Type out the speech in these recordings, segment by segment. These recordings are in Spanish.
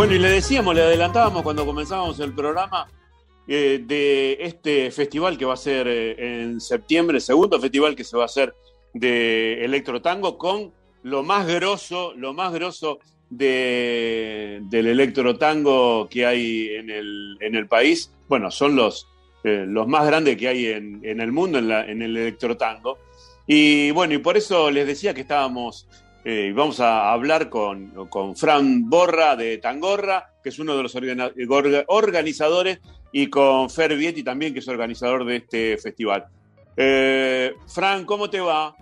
Bueno, y le decíamos, le adelantábamos cuando comenzábamos el programa eh, de este festival que va a ser eh, en septiembre, segundo festival que se va a hacer de electro tango con lo más grosso, lo más grosso de, del electro tango que hay en el, en el país. Bueno, son los, eh, los más grandes que hay en, en el mundo en, la, en el electro tango. Y bueno, y por eso les decía que estábamos eh, vamos a hablar con, con, Fran Borra de Tangorra, que es uno de los organizadores, y con Fer Vietti también, que es organizador de este festival. Eh, Fran, ¿cómo te va?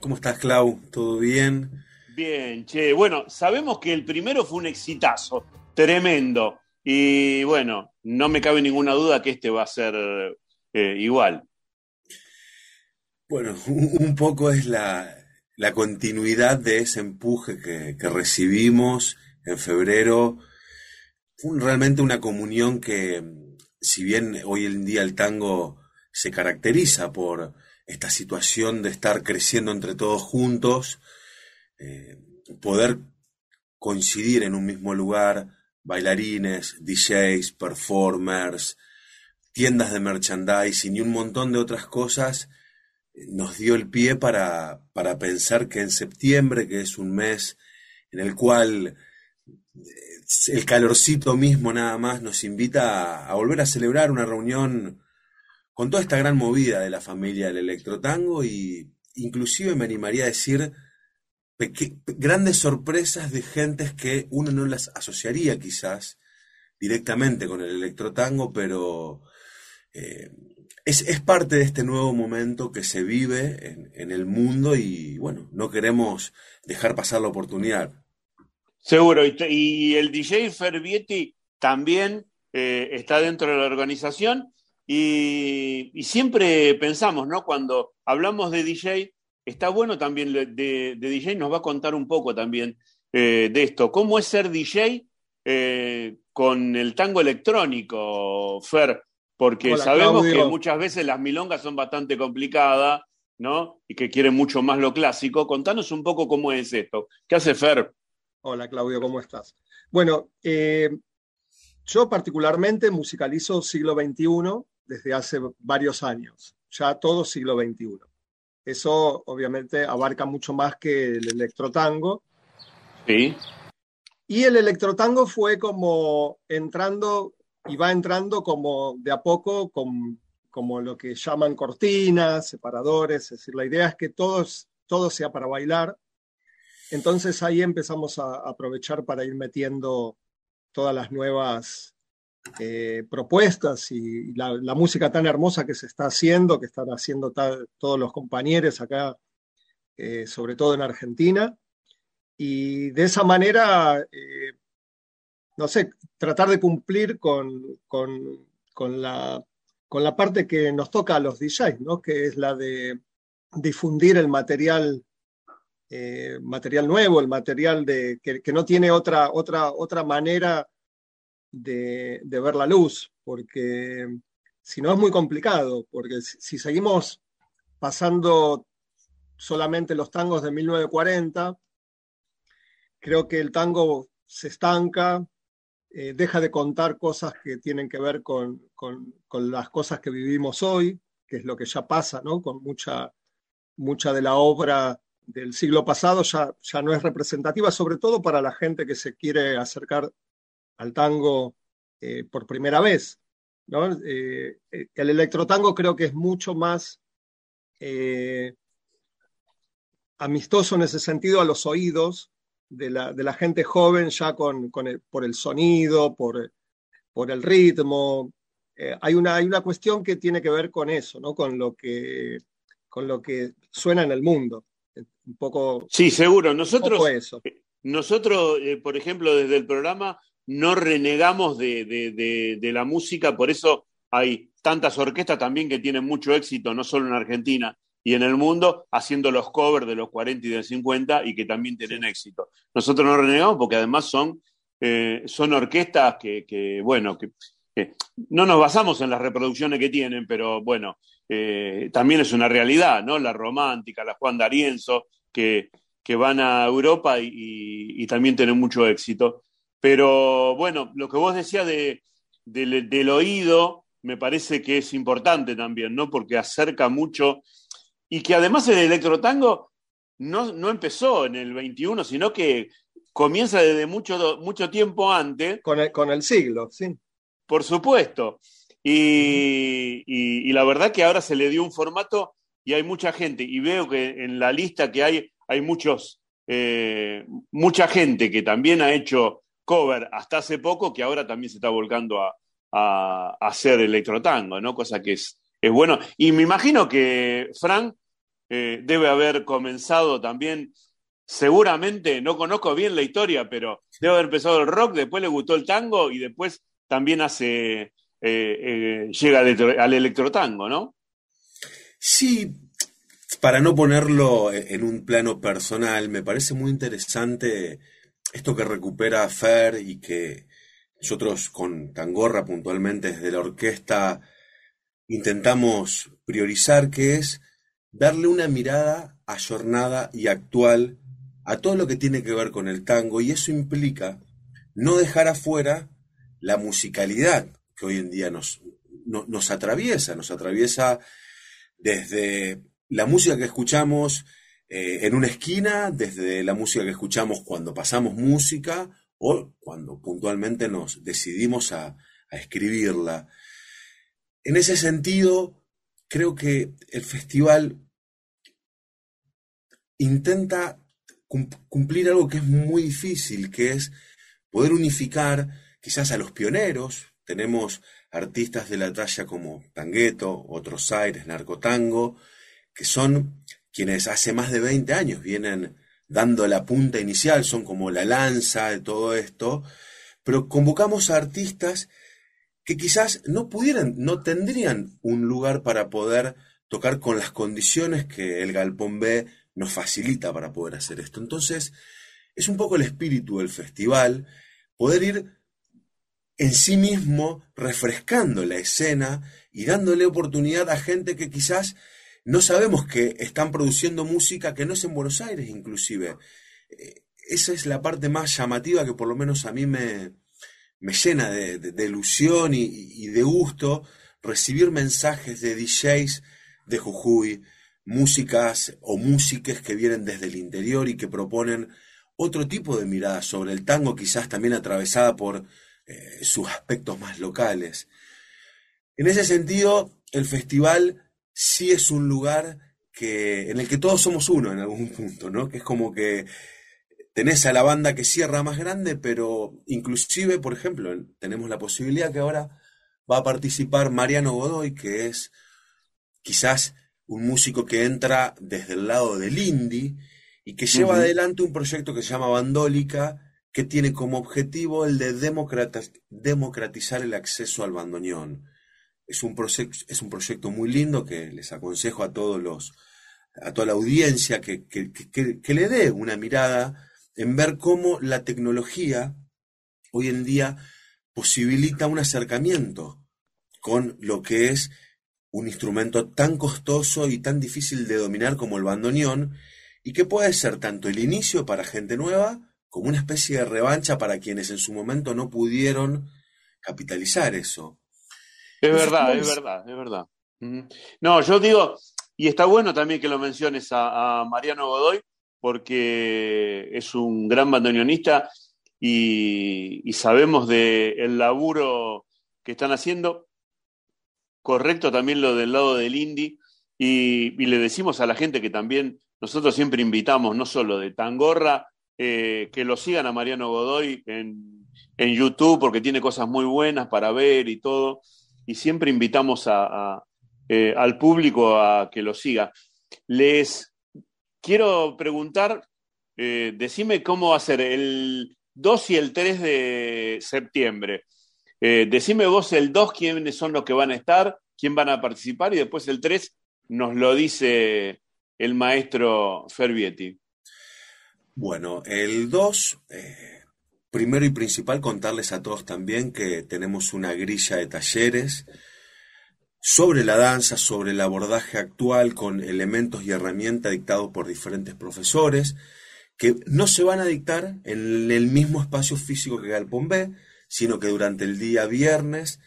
¿Cómo estás, Clau? ¿Todo bien? Bien, che. Bueno, sabemos que el primero fue un exitazo, tremendo. Y bueno, no me cabe ninguna duda que este va a ser eh, igual. Bueno, un poco es la, la continuidad de ese empuje que, recibimos en febrero fue realmente una comunión que, si bien hoy en día el tango se caracteriza por esta situación de estar creciendo entre todos juntos, eh, poder coincidir en un mismo lugar, bailarines, DJs, performers, tiendas de merchandising y un montón de otras cosas, nos dio el pie para, para pensar que en septiembre, que es un mes en el cual eh, el calorcito mismo nada más nos invita a, volver a celebrar una reunión con toda esta gran movida de la familia del electrotango y inclusive me animaría a decir grandes sorpresas de gentes que uno no las asociaría quizás directamente con el electrotango, pero eh, es, parte de este nuevo momento que se vive en, el mundo y bueno, no queremos dejar pasar la oportunidad. Seguro, y, el DJ Fervietti también eh, está dentro de la organización y, siempre pensamos, ¿no? Cuando hablamos de DJ, está bueno también de, DJ, nos va a contar un poco también eh, de esto. ¿Cómo es ser DJ eh, con el tango electrónico, Fer? Porque sabemos que muchas veces las milongas son bastante complicadas, ¿no? Y que quieren mucho más lo clásico. Contanos un poco cómo es esto. ¿Qué hace Fer? Hola Claudio, ¿cómo estás? Bueno, eh, yo particularmente musicalizo siglo XXI desde hace varios años, ya todo siglo XXI. Eso obviamente abarca mucho más que el electrotango. Sí. Y el electrotango fue como entrando y va entrando como de a poco con, como lo que llaman cortinas, separadores, es decir, la idea es que todo, todo sea para bailar. Entonces ahí empezamos a aprovechar para ir metiendo todas las nuevas eh, propuestas y, la, música tan hermosa que se está haciendo, que están haciendo todos los compañeros acá, eh, sobre todo en Argentina. Y de esa manera eh, no sé, tratar de cumplir con, la, con la parte que nos toca a los DJs, ¿no? que es la de difundir el material, eh, material nuevo, el material de, que, no tiene otra, otra, otra manera de, ver la luz, porque si no es muy complicado, porque si, seguimos pasando solamente los tangos de 1940, creo que el tango se estanca, eh, deja de contar cosas que tienen que ver con, las cosas que vivimos hoy, que es lo que ya pasa, ¿no? Con mucha, mucha de la obra del siglo pasado ya, ya no es representativa, sobre todo para la gente que se quiere acercar al tango eh, por primera vez. ¿no? Eh, el electrotango creo que es mucho más amistoso en ese sentido a los oídos de la, de la gente joven ya con, con por el sonido, por, por el ritmo. Eh, hay, una, hay una cuestión que tiene que ver con eso, ¿no? con, lo que, con lo que suena en el mundo. Un poco. Sí, seguro. Nosotros, eso. Eh, nosotros eh, por ejemplo, desde el programa no renegamos de, de, de, la música, por eso hay tantas orquestas también que tienen mucho éxito, no solo en Argentina, y en el mundo haciendo los covers de los 40 y del 50 y que también tienen éxito. Nosotros no renegamos porque además son, eh, son orquestas que, bueno, que, no nos basamos en las reproducciones que tienen, pero bueno, eh, también es una realidad, ¿no? La romántica, la Juan D'Arienzo, que, que van a Europa y, también tienen mucho éxito. Pero bueno, lo que vos decías de, del oído me parece que es importante también, ¿no? Porque acerca mucho y que además el electrotango no, no empezó en el 21, sino que comienza desde mucho, mucho tiempo antes. Con el, con el siglo, sí. Por supuesto. Y, y, la verdad que ahora se le dio un formato y hay mucha gente. Y veo que en la lista que hay, hay muchos, eh, mucha gente que también ha hecho cover hasta hace poco, que ahora también se está volcando a, a, hacer electrotango, ¿no? Cosa que es, es bueno. Y me imagino que Frank eh, debe haber comenzado también, seguramente, no conozco bien la historia, pero debe haber empezado el rock, después le gustó el tango y después también hace, eh, eh, llega al, electrotango, ¿no? Sí, para no ponerlo en un plano personal, me parece muy interesante esto que recupera Fer y que nosotros con Tangorra puntualmente desde la orquesta intentamos priorizar, que es darle una mirada ayornada y actual a todo lo que tiene que ver con el tango y eso implica no dejar afuera la musicalidad que hoy en día nos, nos atraviesa, nos atraviesa desde la música que escuchamos eh, en una esquina, desde la música que escuchamos cuando pasamos música o cuando puntualmente nos decidimos a, escribirla. En ese sentido, creo que el festival intenta cumplir algo que es muy difícil, que es poder unificar quizás a los pioneros. Tenemos artistas de la talla como Tangueto, Otros Aires, Narcotango, que son quienes hace más de 20 años vienen dando la punta inicial, son como la lanza de todo esto, pero convocamos a artistas que quizás no pudieran, no tendrían un lugar para poder tocar con las condiciones que el Galpón B nos facilita para poder hacer esto. Entonces, es un poco el espíritu del festival, poder ir en sí mismo refrescando la escena y dándole oportunidad a gente que quizás no sabemos que están produciendo música que no es en Buenos Aires inclusive. Eh, esa es la parte más llamativa que por lo menos a mí me, me llena de, ilusión y, de gusto recibir mensajes de DJs de Jujuy, músicas o músicas que vienen desde el interior y que proponen otro tipo de mirada sobre el tango, quizás también atravesada por eh, sus aspectos más locales. En ese sentido, el festival sí es un lugar que, en el que todos somos uno en algún punto, ¿no? Que es como que tenés a la banda que cierra más grande, pero inclusive, por ejemplo, tenemos la posibilidad que ahora va a participar Mariano Godoy, que es quizás un músico que entra desde el lado del indie y que lleva adelante un proyecto que se llama Bandólica, que tiene como objetivo el de democratizar el acceso al bandoneón. Es un, es un proyecto muy lindo que les aconsejo a todos los, a toda la audiencia que, que, le dé una mirada en ver cómo la tecnología hoy en día posibilita un acercamiento con lo que es un instrumento tan costoso y tan difícil de dominar como el bandoneón, y que puede ser tanto el inicio para gente nueva como una especie de revancha para quienes en su momento no pudieron capitalizar eso. Es verdad, es verdad, es verdad. No, yo digo, y está bueno también que lo menciones a, Mariano Godoy, porque es un gran bandoneonista y, sabemos del laburo que están haciendo. Correcto también lo del lado del indie. Y, le decimos a la gente que también nosotros siempre invitamos, no solo de Tangorra, eh, que lo sigan a Mariano Godoy en, en YouTube, porque tiene cosas muy buenas para ver y todo y siempre invitamos eh, al público a que lo siga. Les quiero preguntar, eh, decime cómo va a ser el 2 y el 3 de septiembre. Eh, decime vos el 2 quiénes son los que van a estar, quién van a participar y después el 3 nos lo dice el maestro Fervietti. Bueno, el 2, Primero y principal, contarles a todos también que tenemos una grilla de talleres sobre la danza, sobre el abordaje actual con elementos y herramientas dictados por diferentes profesores, que no se van a dictar en el mismo espacio físico que Galpón B, sino que durante el día viernes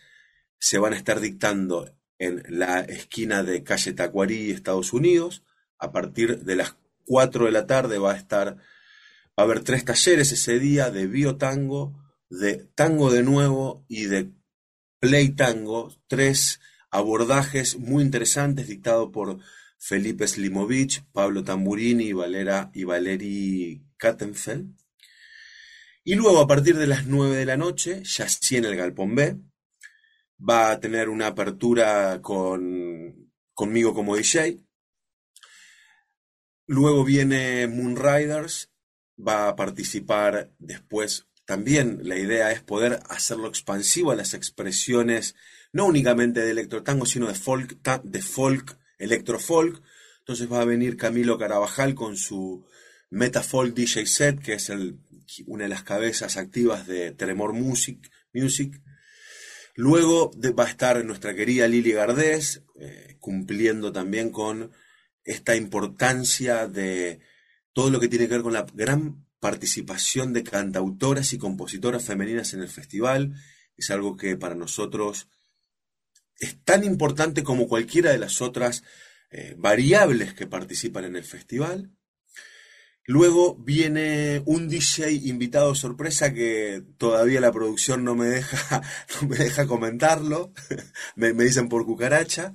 se van a estar dictando en la esquina de calle Tacuarí, Estados Unidos. A partir de las 4 de la tarde va a estar, va a haber tres talleres ese día de biotango, de tango de nuevo y de play tango, tres abordajes muy interesantes dictados por Felipe Slimovich, Pablo Tamburini y, Valera, y Valeri Kattenfeld. Y luego a partir de las 9 de la noche, ya sí en el Galpón B, va a tener una apertura con, conmigo como DJ. Luego viene Moonriders, va a participar después. También la idea es poder hacerlo expansivo a las expresiones, no únicamente de electrotango, sino de folk, de folk, electrofolk. Entonces va a venir Camilo Carabajal con su Metafolk DJ set, que es una de las cabezas activas de Tremor Music. Music Luego va a estar nuestra querida Lili Gardés, eh, cumpliendo también con esta importancia de todo lo que tiene que ver con la gran participación de cantautoras y compositoras femeninas en el festival. Es algo que para nosotros es tan importante como cualquiera de las otras eh, variables que participan en el festival. Luego viene un DJ invitado sorpresa que todavía la producción no me deja, no me deja comentarlo, me, dicen por cucaracha,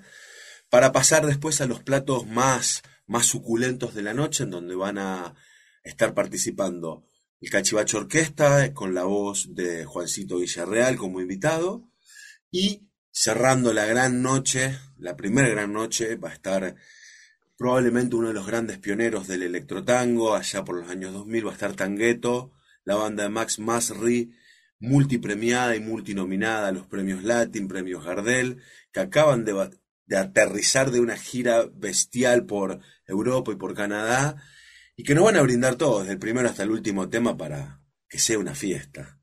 para pasar después a los platos más, más suculentos de la noche, en donde van a estar participando el Cachivacho Orquesta, con la voz de Juancito Villarreal como invitado, y cerrando la gran noche, la primera gran noche, va a estar probablemente uno de los grandes pioneros del electrotango, allá por los años 2000 va a estar Tangueto, la banda de Max Masri, multipremiada y multinominada a los premios Latin, premios Gardel, que acaban de, de aterrizar de una gira bestial por Europa y por Canadá, y que nos van a brindar todos, desde el primero hasta el último tema, para que sea una fiesta.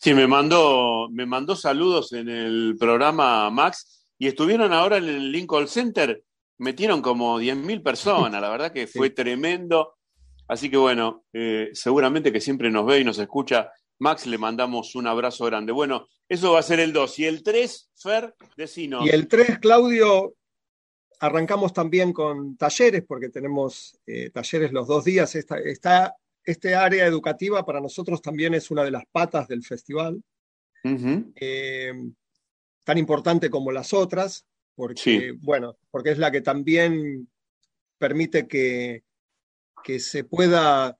Sí, me mandó, me mandó saludos en el programa Max y estuvieron ahora en el Lincoln Center metieron como 10.000 personas, la verdad que fue tremendo. Así que bueno, eh, seguramente que siempre nos ve y nos escucha. Max, le mandamos un abrazo grande. Bueno, eso va a ser el 2. ¿Y el 3, Fer, decino? Y el 3, Claudio, arrancamos también con talleres, porque tenemos eh, talleres los dos días. Esta, está, este área educativa para nosotros también es una de las patas del festival, eh, tan importante como las otras porque, bueno, porque es la que también permite que, que se pueda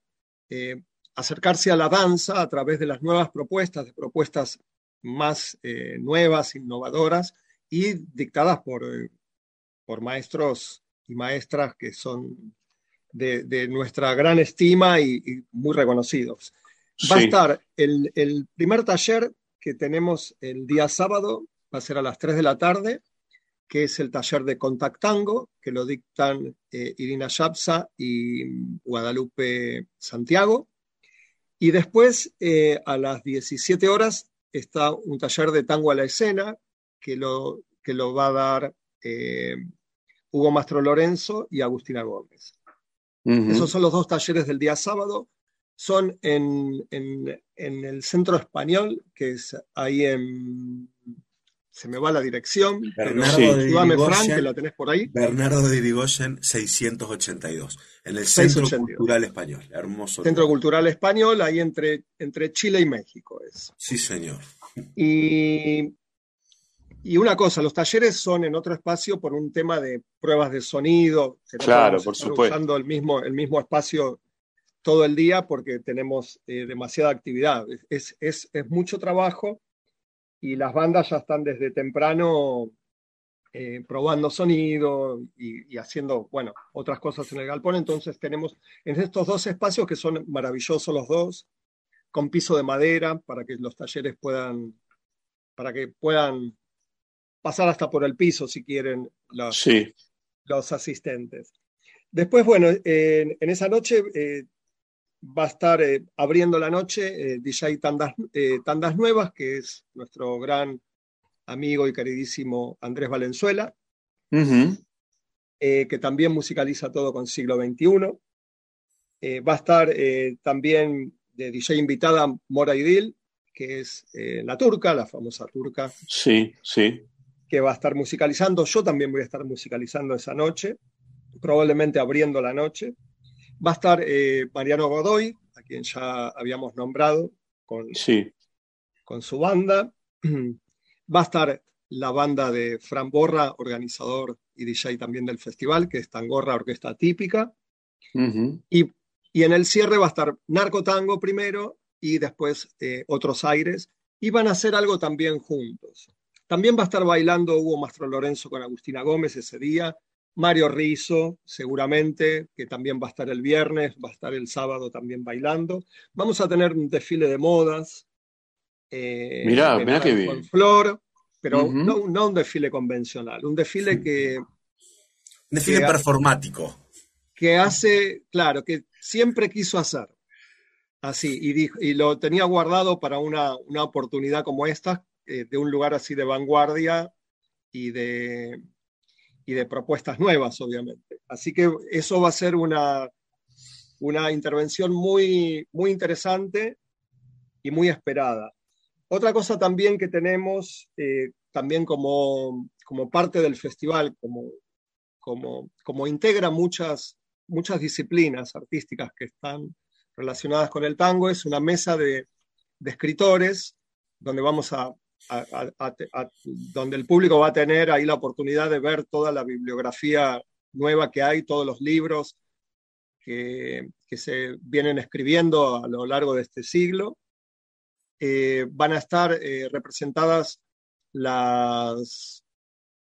eh, acercarse a la danza a través de las nuevas propuestas, de propuestas más eh, nuevas, innovadoras y dictadas por, por maestros y maestras que son de, nuestra gran estima y, muy reconocidos. Va a estar el, el primer taller que tenemos el día sábado, va a ser a las 3 de la tarde, que es el taller de Contactango, que lo dictan eh, Irina Yapsa y Guadalupe Santiago. Y después, eh, a las 17 horas, está un taller de tango a la escena, que lo, que lo va a dar eh, Hugo Mastro Lorenzo y Agustina Gómez. Esos son los dos talleres del día sábado. Son en, en el Centro Español, que es ahí en se me va la dirección. Bernardo de la tenés por ahí. Bernardo de Irigoyen, 682, en el Centro Cultural Español. Hermoso. Centro Cultural Español, ahí entre, entre Chile y México es. Sí, señor. Y, y una cosa, los talleres son en otro espacio por un tema de pruebas de sonido. claro, por supuesto. usando el mismo, el mismo espacio todo el día porque tenemos eh, demasiada actividad. Es, es, es mucho trabajo y las bandas ya están desde temprano eh, probando sonido y, haciendo, bueno, otras cosas en el galpón. Entonces tenemos en estos dos espacios que son maravillosos los dos, con piso de madera para que los talleres puedan, para que puedan pasar hasta por el piso si quieren los, los asistentes. Después, bueno, en esa noche eh, va a estar eh, abriendo la noche eh, DJ Tandas, Tandas, Nuevas, que es nuestro gran amigo y queridísimo Andrés Valenzuela, que también musicaliza todo con siglo XXI. Va a estar también de DJ invitada Mora Idil, que es la turca, la famosa turca. Sí, sí. Que va a estar musicalizando. Yo también voy a estar musicalizando esa noche, probablemente abriendo la noche. Va a estar Mariano Godoy, a quien ya habíamos nombrado con, sí. con su banda. Va a estar la banda de Fran Borra, organizador y DJ también del festival, que es Tangorra Orquesta Típica. y, y, en el cierre va a estar Narco Tango primero y después eh, Otros Aires. Y van a hacer algo también juntos. También va a estar bailando Hugo Mastro Lorenzo con Agustina Gómez ese día. Mario Rizo, seguramente, que también va a estar el viernes, va a estar el sábado también bailando. Vamos a tener un desfile de modas. Eh, mirá, mirá qué bien. Con Flor, pero no, no, un desfile convencional, un desfile que... Un desfile performático. Que hace, claro, que siempre quiso hacer. Así, y, y lo tenía guardado para una, una oportunidad como esta, eh, de un lugar así de vanguardia y de, y de propuestas nuevas, obviamente. Así que eso va a ser una, una intervención muy, muy interesante y muy esperada. Otra cosa también que tenemos, eh, también como, como, parte del festival, como, como, como integra muchas, muchas disciplinas artísticas que están relacionadas con el tango, es una mesa de, de escritores donde vamos a, donde el público va a tener ahí la oportunidad de ver toda la bibliografía nueva que hay, todos los libros que, que se vienen escribiendo a lo largo de este siglo eh, van a estar eh, representadas las...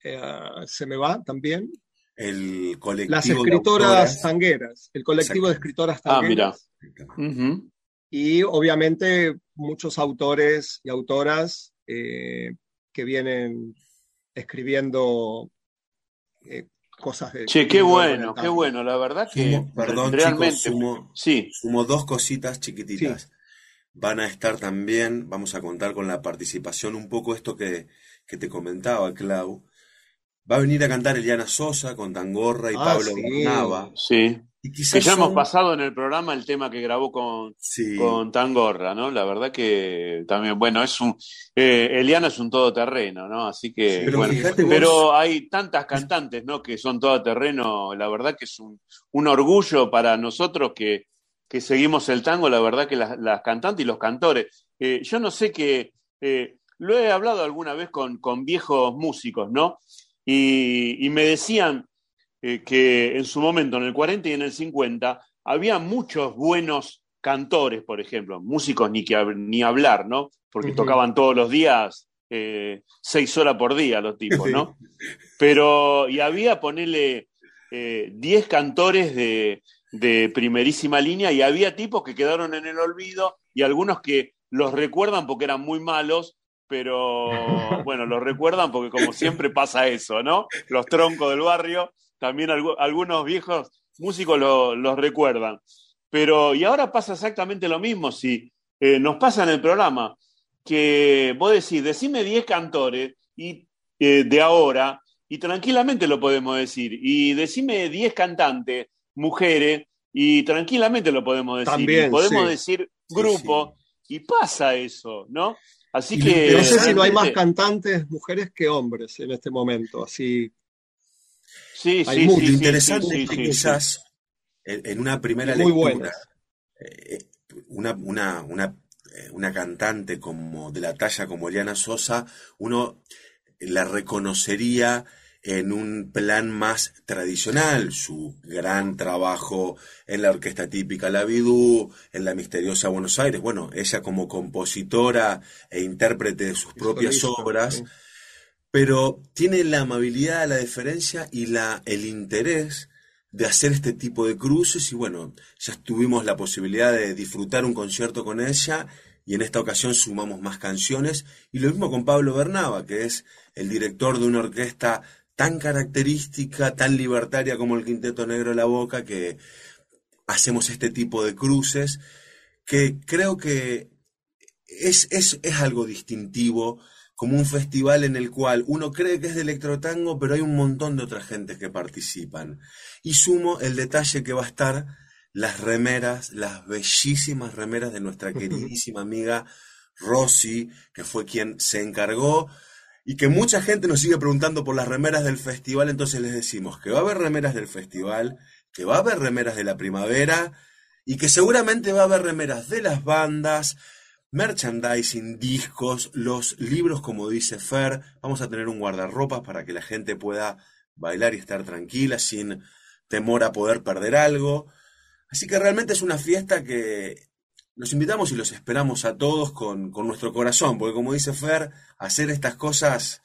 Eh, se me va también. El colectivo las escritoras tangueras, el colectivo de escritoras tangueras. Ah, mira. Y obviamente muchos autores y autoras que vienen escribiendo cosas de... Che, qué bueno, qué bueno, la verdad que perdón, realmente... sumo, sí. sumo dos cositas chiquititas van a estar también, vamos a contar con la participación, un poco esto que, que te comentaba, Clau. Va a venir a cantar Eliana Sosa con Tangorra y ah, Pablo sí. Sí. Y que ya hemos pasado en el programa el tema que grabó con, con Tangorra, ¿no? La verdad que también, bueno, es un. Eh, Eliana es un todoterreno, ¿no? Así que. pero, bueno, pero hay tantas cantantes, ¿no? Que son todoterreno. La verdad que es un, un orgullo para nosotros que, que seguimos el tango, la verdad que las, cantantes y los cantores. Eh, yo no sé qué, eh, lo he hablado alguna vez con, con viejos músicos, ¿no? Y, me decían eh, que en su momento, en el 40 y en el 50, había muchos buenos cantores, por ejemplo, músicos ni, que, ni hablar, ¿no? Porque tocaban todos los días, seis horas por día los tipos, ¿no? Pero, y había, ponerle, diez cantores de, de primerísima línea y había tipos que quedaron en el olvido y algunos que los recuerdan porque eran muy malos, pero bueno, los recuerdan porque como siempre pasa eso, ¿no? Los troncos del barrio, también algunos viejos músicos los recuerdan. Pero, y ahora pasa exactamente lo mismo, si eh, nos pasa en el programa, que vos decís, decime 10 cantores y, eh, de ahora, y tranquilamente lo podemos decir, y decime 10 cantantes mujeres, y tranquilamente lo podemos decir. podemos decir grupo, y pasa eso, ¿no? Así que. No sé si no hay más cantantes mujeres que hombres en este momento, así. Sí, hay sí, interesante quizás en una primera lectura, eh, una, una, una, eh, una cantante como de la talla como Eliana Sosa, uno la reconocería en un plan más tradicional, su gran trabajo en la orquesta típica La Vidú, en la misteriosa Buenos Aires, bueno, ella como compositora e intérprete de sus propias obras, pero tiene la amabilidad, la deferencia y el interés de hacer este tipo de cruces y bueno, ya tuvimos la posibilidad de disfrutar un concierto con ella y en esta ocasión sumamos más canciones y lo mismo con Pablo Bernaba, que es el director de una orquesta tan característica, tan libertaria como el Quinteto Negro La Boca, que hacemos este tipo de cruces, que creo que es, es, es algo distintivo, como un festival en el cual uno cree que es de electrotango, pero hay un montón de otras gentes que participan. Y sumo el detalle que va a estar las remeras, las bellísimas remeras de nuestra queridísima amiga Rosy, que fue quien se encargó y que mucha gente nos sigue preguntando por las remeras del festival, entonces les decimos que va a haber remeras del festival, que va a haber remeras de la primavera y que seguramente va a haber remeras de las bandas, merchandising, discos, los libros, como dice Fer. Vamos a tener un guardarropas para que la gente pueda bailar y estar tranquila sin temor a poder perder algo. Así que realmente es una fiesta que los invitamos y los esperamos a todos con, nuestro corazón, porque como dice Fer, hacer estas cosas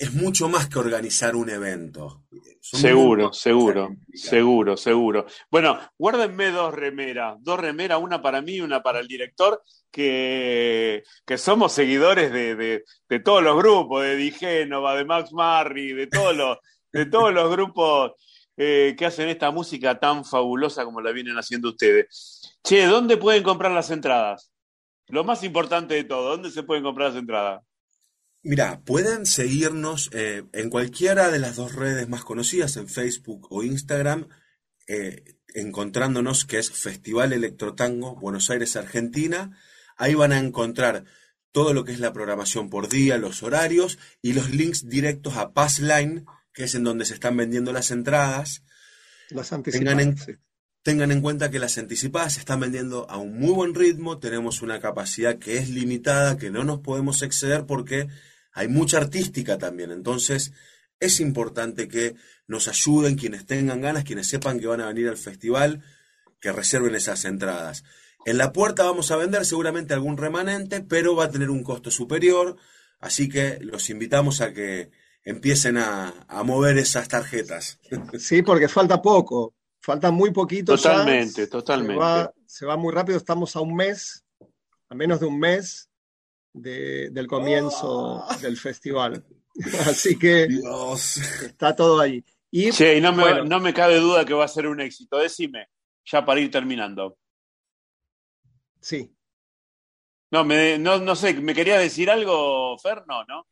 es mucho más que organizar un evento. seguro, seguro, seguro, seguro. Bueno, guárdenme dos remeras, dos remeras, una para mí y una para el director, que, que somos seguidores de, de, todos los grupos, de Digénova, de Max Marri, de todos los, de todos los grupos eh, que hacen esta música tan fabulosa como la vienen haciendo ustedes. Che, ¿dónde pueden comprar las entradas? Lo más importante de todo, ¿dónde se pueden comprar las entradas? Mira, pueden seguirnos eh, en cualquiera de las dos redes más conocidas, en Facebook o Instagram, eh, encontrándonos que es Festival Electrotango Buenos Aires, Argentina. Ahí van a encontrar todo lo que es la programación por día, los horarios y los links directos a Passline, que es en donde se están vendiendo las entradas. Las anticipadas. Tengan en, cuenta que las anticipadas se están vendiendo a un muy buen ritmo, tenemos una capacidad que es limitada, que no nos podemos exceder porque hay mucha artística también. Entonces, es importante que nos ayuden quienes tengan ganas, quienes sepan que van a venir al festival, que reserven esas entradas. En la puerta vamos a vender seguramente algún remanente, pero va a tener un costo superior, así que los invitamos a que empiecen a, mover esas tarjetas. Sí, porque falta poco, falta muy poquito. Totalmente, totalmente. Se va, muy rápido, estamos a un mes, a menos de un mes del comienzo oh. del festival. Así que está todo ahí. Y, sí, no me, no me cabe duda que va a ser un éxito. Decime, ya para ir terminando. Sí. No, me, no, no sé, ¿me quería decir algo, Fer? No, ¿no?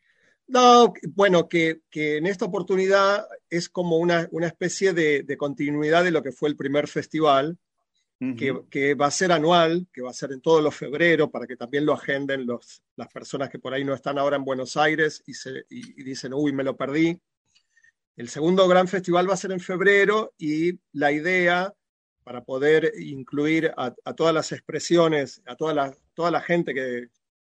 No, bueno, que, en esta oportunidad es como una, especie de, continuidad de lo que fue el primer festival, que, va a ser anual, que va a ser en todos los febreros, para que también lo agenden los, las personas que por ahí no están ahora en Buenos Aires y, se, dicen, uy, me lo perdí. El segundo gran festival va a ser en febrero y la idea para poder incluir a, todas las expresiones, a toda la, toda la gente que,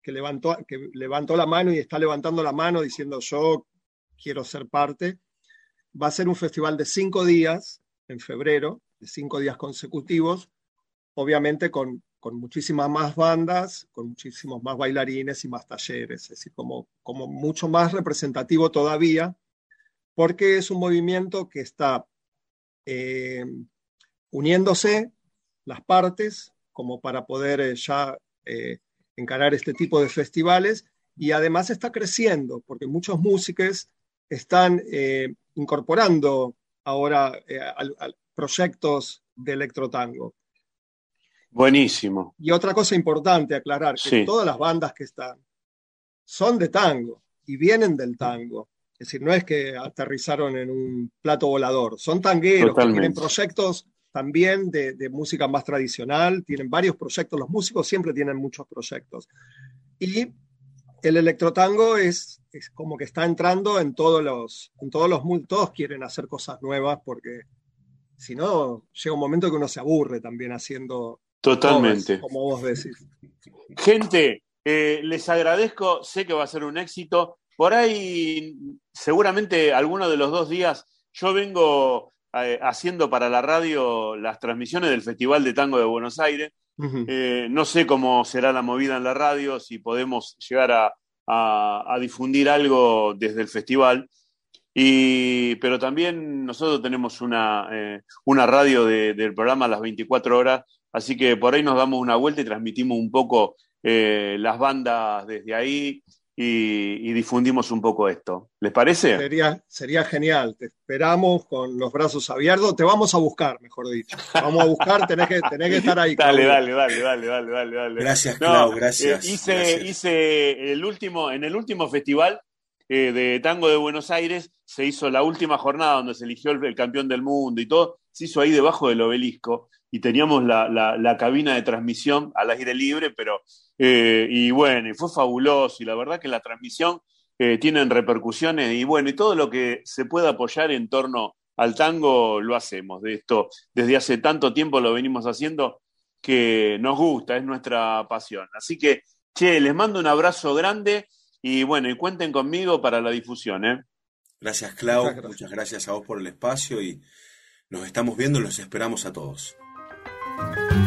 que levantó, que levantó la mano y está levantando la mano diciendo yo quiero ser parte. Va a ser un festival de cinco días en febrero, de cinco días consecutivos, obviamente con, con muchísimas más bandas, con muchísimos más bailarines y más talleres, es decir, como, como mucho más representativo todavía, porque es un movimiento que está eh, uniéndose las partes como para poder eh, ya eh, encarar este tipo de festivales y además está creciendo porque muchos músicos están incorporando ahora proyectos de electrotango. Buenísimo. Y otra cosa importante aclarar, que todas las bandas que están son de tango y vienen del tango. Es decir, no es que aterrizaron en un plato volador, son tangueros, tienen proyectos también de, música más tradicional, tienen varios proyectos, los músicos siempre tienen muchos proyectos. Y el electrotango es, es como que está entrando en todos los, en todos los, todos quieren hacer cosas nuevas porque si no, llega un momento que uno se aburre también haciendo. Totalmente. como vos decís. Gente, eh, les agradezco, sé que va a ser un éxito. Por ahí, seguramente alguno de los dos días, yo vengo eh, haciendo para la radio las transmisiones del Festival de Tango de Buenos Aires. Eh, no sé cómo será la movida en la radio, si podemos llegar a, difundir algo desde el festival. Y, pero también nosotros tenemos una, eh, una radio del programa a las 24 horas, así que por ahí nos damos una vuelta y transmitimos un poco las bandas desde ahí y, difundimos un poco esto. ¿Les parece? Sería, sería genial. Te esperamos con los brazos abiertos. Te vamos a buscar, mejor dicho. Vamos a buscar, tenés que, tenés que estar ahí. dale, dale, dale, dale, dale, dale, Gracias, Clau, gracias. Eh, hice, hice el último, en el último festival eh, de tango de Buenos Aires, se hizo la última jornada donde se eligió el, campeón del mundo y todo, se hizo ahí debajo del obelisco. Y teníamos la, cabina de transmisión al aire libre, pero, eh, y bueno, y fue fabuloso, y la verdad que la transmisión eh, tiene repercusiones, y bueno, y todo lo que se pueda apoyar en torno al tango lo hacemos. De esto, desde hace tanto tiempo lo venimos haciendo que nos gusta, es nuestra pasión. Así que, che, les mando un abrazo grande y bueno, y cuenten conmigo para la difusión. ¿eh? Gracias, Clau. Muchas gracias. a vos por el espacio y nos estamos viendo. Los esperamos a todos. Bye.